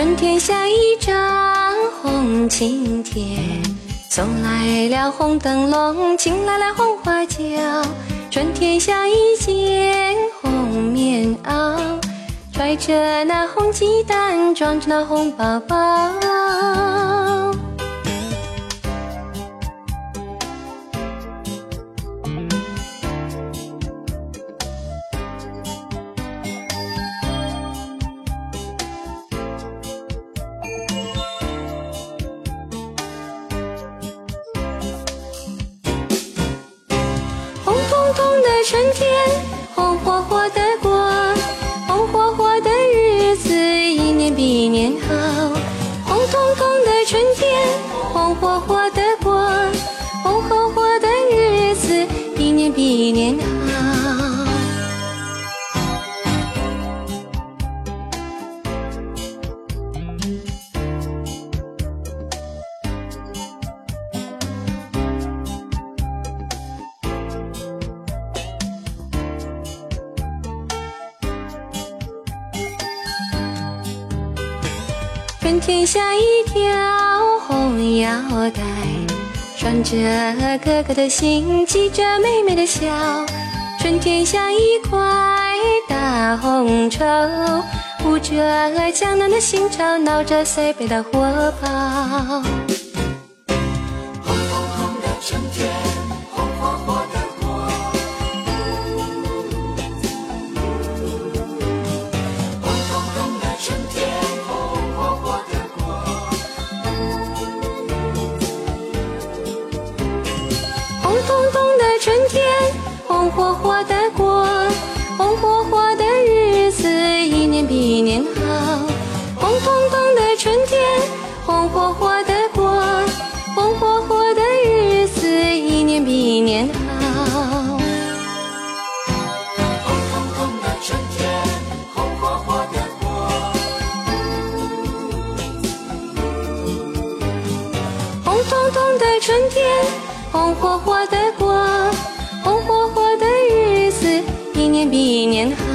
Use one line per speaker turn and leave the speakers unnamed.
春天像一张红请帖，送来了红灯笼，请来了红花轿。春天像一件红棉袄，揣着那红鸡蛋，装着那红包包。春天，红火火的过，红火火的日子一年比一年好。红彤彤的春天，红火火的过，红火火的日子一年比一年好。春天像一条红腰带，拴着哥哥的心，系着妹妹的笑。春天像一块大红绸，舞着江南的新潮，闹着塞北的火炮。红彤彤的春天，红火火的过，红火火的日子一年比一年好。红彤彤的春天，红火火的过，红火火的日子一年比一年好。红彤彤的春天，红火火的过，红彤彤的春天红火火的过红火火的日子一年比一年好。